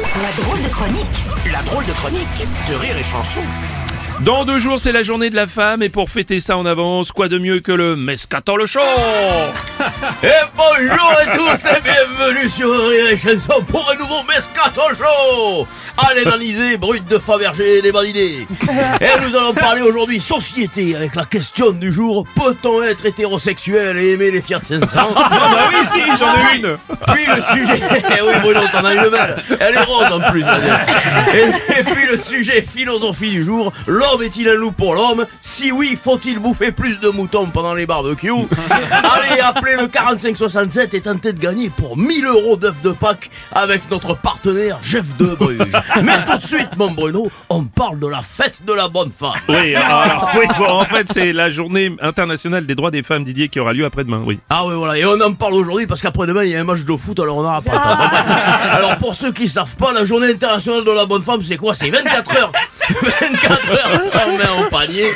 La drôle de chronique La drôle de chronique de Rire et Chanson. Dans deux jours, c'est la journée de la femme, et pour fêter ça en avance, quoi de mieux que le Mescaton le show Et bonjour à tous et bienvenue sur Rire et Chanson pour un nouveau Mescaton Show Allez brut de Fabergé, bonnes idées. Et nous allons parler aujourd'hui société avec la question du jour. Peut-on être hétérosexuel et aimer les Fiat 500 Ah bah oui, si, j'en ai une. Puis le sujet... Eh oui Bruno, t'en as une belle Elle est rose en plus et, et puis le sujet philosophie du jour. L'homme est-il un loup pour l'homme? Si oui, faut-il bouffer plus de moutons pendant les barbecues? Allez, appelez le 4567 et tentez de gagner pour 1000 euros d'œufs de Pâques avec notre partenaire Jeff de Bruges. Mais tout de suite, mon Bruno, on parle de la fête de la bonne femme. Oui, alors, oui, bon, en fait, c'est la journée internationale des droits des femmes, Didier, qui aura lieu après-demain, oui. Ah oui, voilà, et on en parle aujourd'hui parce qu'après-demain, il y a un match de foot, alors on n'aura pas le temps. Alors pour ceux qui savent pas, la journée internationale de la bonne femme, c'est quoi? C'est 24 heures 24 heures sans main au panier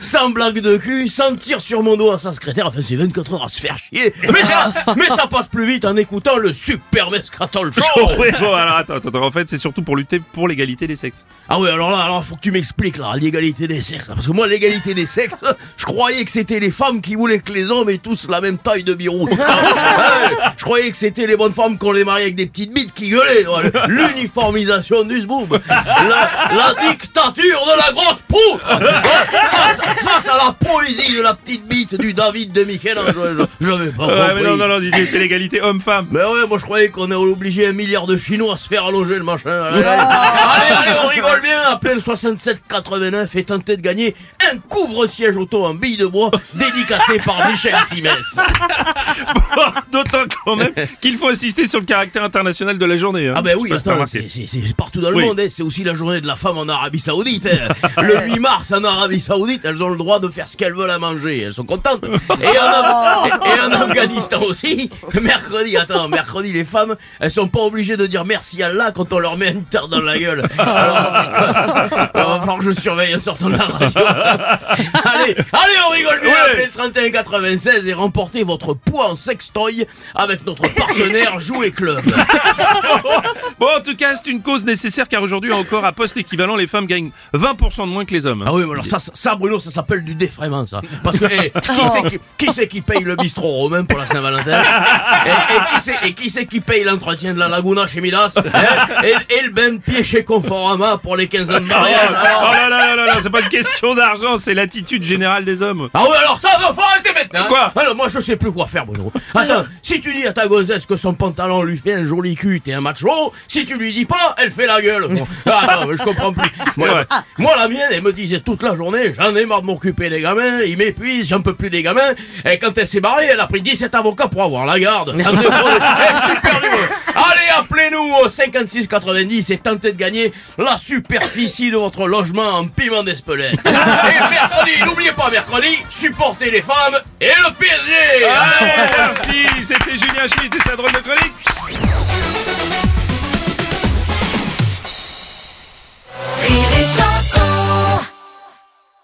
sans blague de cul, sans tir sur mon dos à sa secrétaire, enfin c'est 24 heures à se faire chier. Mais ça, mais ça passe plus vite en écoutant le Super Mescatol Show. oui, bon, alors attends, attends, en fait, c'est surtout pour lutter pour l'égalité des sexes. Ah oui, alors là, alors faut que tu m'expliques là, l'égalité des sexes. Parce que moi, l'égalité des sexes, je croyais que c'était les femmes qui voulaient que les hommes aient tous la même taille de birou. je croyais que c'était les bonnes femmes qu'on les mariait avec des petites bites qui gueulaient. L'uniformisation du zboum. La, la dictature de la grosse poutre. Face, de la petite bite du David de Michel-Ange. Je vais pas Ouais, mais non, non, non, Didier, c'est l'égalité homme-femme. Mais ouais, moi je croyais qu'on est obligé un milliard de Chinois à se faire allonger le machin. Allez, allez, on rigole bien. Appelez le 6789 et tentez de gagner un couvre-siège auto en billes de bois dédicacé par Michel Simès. Bon, D'autant quand même qu'il faut insister sur le caractère international de la journée. hein. Ah ben oui, c'est attends, remarqué. c'est c'est- c'est partout dans le Oui. monde. hein. C'est aussi la journée de la femme en Arabie Saoudite. hein. Le 8 mars en Arabie Saoudite, elles ont le droit de faire ce qu'elles veulent à manger. Elles sont contentes. Et en, Af- et- et en Afghanistan aussi, mercredi, attends, mercredi, les femmes, elles sont pas obligées de dire merci à Allah quand on leur met une terre dans la gueule. Alors, va falloir que je surveille en sortant de la radio. allez, allez, on rigole bien. Appelez le 3196 et remportez votre poids en sextoy avec notre partenaire Jouet Club. Bon, en tout cas, c'est une cause nécessaire car aujourd'hui encore, à poste équivalent, les femmes gagnent 20% de moins que les hommes. Ah oui, mais alors ça, Bruno, ça s'appelle du défraiement, ça. Parce que, eh, qui c'est qui, paye le bistrot romain pour la Saint-Valentin? Et, et qui c'est et qui c'est qui paye l'entretien de la Laguna chez Midas? Et, et le bain de pied chez Conforama pour les 15 Oh là là là là là, c'est pas une question d'argent, c'est l'attitude générale des hommes. Ah oui, alors ça, va, faut arrêter maintenant. Quoi Alors moi, je sais plus quoi faire, Bruno. Attends, si tu dis à ta gonzesse que son pantalon lui fait un joli cul, t'es un macho. Si tu lui dis pas, elle fait la gueule. Bon. Ah, mais je comprends plus. Moi, la mienne, elle me disait toute la journée, j'en ai marre de m'occuper des gamins, ils m'épuisent, j'en peux plus des gamins. Et quand elle s'est barrée, elle a pris 17 avocats pour avoir la garde. Ça me déprime. Eh, super. Allez, appelez-nous au 56 90 et tentez de gagner la superficie de votre logement en piment d'Espelette. Et mercredi, n'oubliez pas mercredi, supportez les femmes et le PSG. Allez, merci, c'était Julien Schmitt et sa drôle de chronique.